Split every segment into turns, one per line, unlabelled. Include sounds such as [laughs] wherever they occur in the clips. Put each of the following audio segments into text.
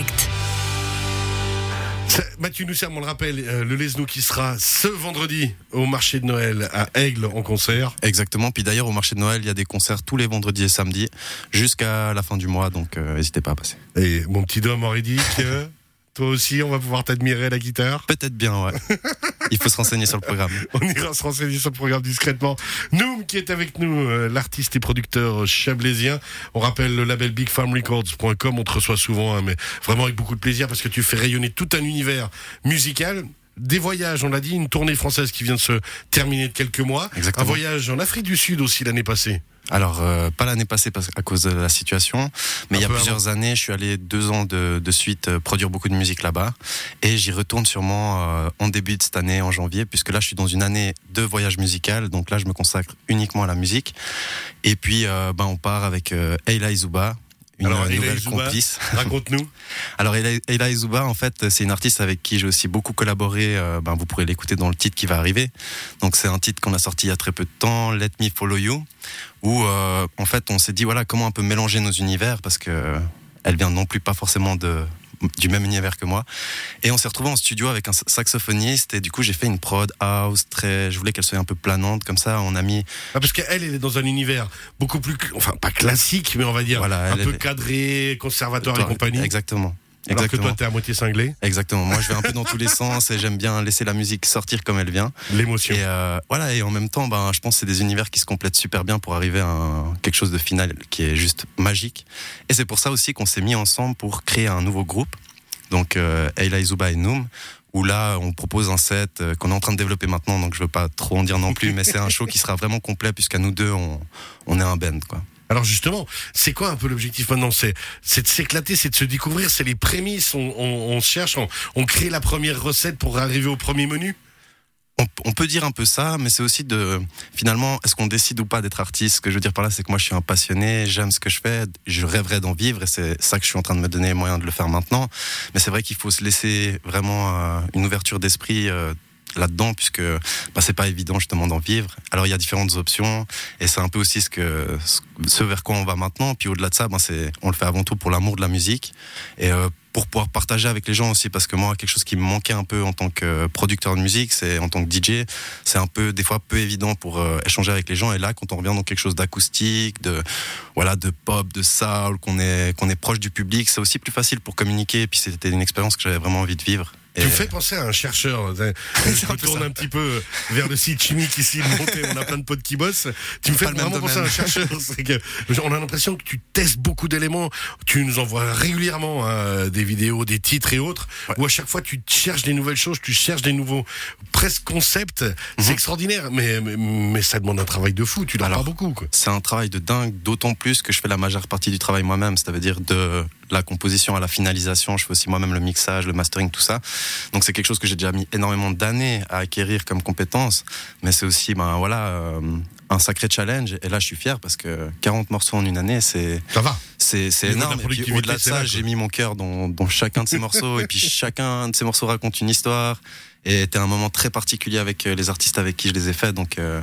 direct.
Mathieu Nousserme, on le rappelle, euh, le Lesnou qui sera ce vendredi au marché de Noël à Aigle en concert.
Exactement. Puis d'ailleurs, au marché de Noël, il y a des concerts tous les vendredis et samedis jusqu'à la fin du mois. Donc, euh, n'hésitez pas à passer.
Et mon petit Dom aurait dit que toi aussi, on va pouvoir t'admirer à la guitare.
Peut-être bien, ouais. Il faut se renseigner sur le programme. [laughs]
On ira se renseigner sur le programme discrètement. Noum qui est avec nous, euh, l'artiste et producteur chablaisien. On rappelle le label bigfarmrecords.com. On te reçoit souvent, hein, mais vraiment avec beaucoup de plaisir parce que tu fais rayonner tout un univers musical des voyages, on l'a dit, une tournée française qui vient de se terminer de quelques mois.
Exactement.
Un voyage en Afrique du Sud aussi l'année passée.
Alors, euh, pas l'année passée parce, à cause de la situation, mais
Un
il y a plusieurs années, je suis allé deux ans de, de suite euh, produire beaucoup de musique là-bas. Et j'y retourne sûrement euh, en début de cette année, en janvier, puisque là, je suis dans une année de voyage musical. Donc là, je me consacre uniquement à la musique. Et puis, euh, ben, on part avec euh, Eila Izuba, une
Alors,
nouvelle
Izuba.
complice. [laughs]
Raconte-nous.
Alors Eila Izuba, en fait, c'est une artiste avec qui j'ai aussi beaucoup collaboré. euh, ben, vous pourrez l'écouter dans le titre qui va arriver. Donc c'est un titre qu'on a sorti il y a très peu de temps, Let Me Follow You, où euh, en fait on s'est dit voilà comment on peut mélanger nos univers parce que euh, elle vient non plus pas forcément de du même univers que moi. Et on s'est retrouvé en studio avec un saxophoniste et du coup j'ai fait une prod house très, je voulais qu'elle soit un peu planante comme ça. On a mis
Ah, parce qu'elle, elle est dans un univers beaucoup plus, enfin pas classique, mais on va dire
Voilà,
un peu
est-
cadré, conservatoire et compagnie.
Exactement.
Alors que
Exactement.
toi, t'es à moitié cinglé.
Exactement. Moi, je vais un peu dans tous les [laughs] sens et j'aime bien laisser la musique sortir comme elle vient.
L'émotion.
Et euh, voilà. Et en même temps, ben, je pense que c'est des univers qui se complètent super bien pour arriver à un- quelque chose de final qui est juste magique. Et c'est pour ça aussi qu'on s'est mis ensemble pour créer un nouveau groupe. Donc, euh, Eila Izuba et Noom. Où là, on propose un set euh, qu'on est en train de développer maintenant, donc je veux pas trop en dire non plus, [laughs] mais c'est un show qui sera vraiment complet puisqu'à nous deux, on, on est un band, quoi.
Alors justement, c'est quoi un peu l'objectif maintenant? C'est de s'éclater, c'est de se découvrir, c'est les prémices. On, on, cherche, on, crée la première recette pour arriver au premier menu?
On, on peut dire un peu ça, mais c'est aussi de finalement, est-ce qu'on décide ou pas d'être artiste? Ce que je veux dire par là, c'est que moi, je suis un passionné, j'aime ce que je fais, je rêverais d'en vivre, et c'est ça que je suis en train de me donner les moyens de le faire maintenant. Mais c'est vrai qu'il faut se laisser vraiment euh, une ouverture d'esprit. euh, là-dedans puisque bah, c'est pas évident justement d'en vivre. Alors il y a différentes options et c'est un peu aussi ce que ce vers quoi on va maintenant. Puis au-delà de ça ben, c'est on le fait avant tout pour l'amour de la musique et euh, pour pouvoir partager avec les gens aussi parce que moi quelque chose qui me manquait un peu en tant que producteur de musique c'est en tant que DJ c'est un peu des fois peu évident pour euh, échanger avec les gens. Et là quand on revient dans quelque chose d'acoustique de voilà de pop de soul qu'on est qu'on est proche du public c'est aussi plus facile pour communiquer. Et puis c'était une expérience que j'avais vraiment envie de vivre
Tu me fais penser à un chercheur. Je [laughs]
un
me
peu
tourne
ça.
un petit peu vers le site chimique ici de. On a plein de potes qui bossent. Tu me fais vraiment penser à un chercheur. [laughs] Que on a l'impression que tu testes beaucoup d'éléments. Tu nous envoies régulièrement hein, des vidéos, des titres et autres. Où à chaque fois tu cherches des nouvelles choses, tu cherches des nouveaux presque concepts. C'est extraordinaire. Mais, mais mais ça demande un travail de fou. Tu dors
Alors,
pas beaucoup.
C'est un travail de dingue, d'autant plus que je fais la majeure partie du travail moi-même, c'est-à-dire de la composition à la finalisation, je fais aussi moi-même le mixage, le mastering, tout ça. Donc c'est quelque chose que j'ai déjà mis énormément d'années à acquérir comme compétence, mais c'est aussi ben voilà euh, un sacré challenge. Et là, je suis fier parce que 40 morceaux en une année, c'est
Ça va.
c'est énorme. Et puis,
productivité,
au-delà de ça, j'ai mis mon cœur dans, dans chacun de ces morceaux, et puis chacun de ces morceaux raconte une histoire. Et c'était un moment très particulier avec euh, les artistes avec qui je les ai faits, donc. euh,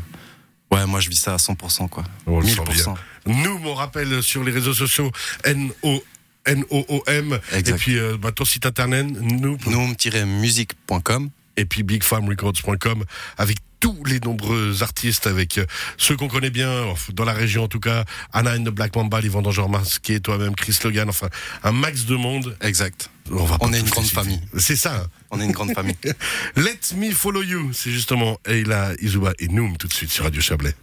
Ouais, moi je vis ça à 100%, quoi.
On le sent
1000%.
Nous, on rappelle sur les réseaux sociaux N-O. N-O-O-M. Et puis, euh, bah, ton site internet,
Noom-music.com.
et puis bigfarmrecords.com avec tous les nombreux artistes, avec euh, ceux qu'on connaît bien, dans la région en tout cas, Anna and the Black Mamba, les vendangeurs masqués, toi-même, Chris Logan, enfin, un max de monde.
Exact.
On, va
On est une grande
citer.
famille.
C'est ça. hein.
On est une grande famille. [laughs]
Let me follow you. C'est justement Eila Izuba et Noom tout de suite sur Radio Chablais.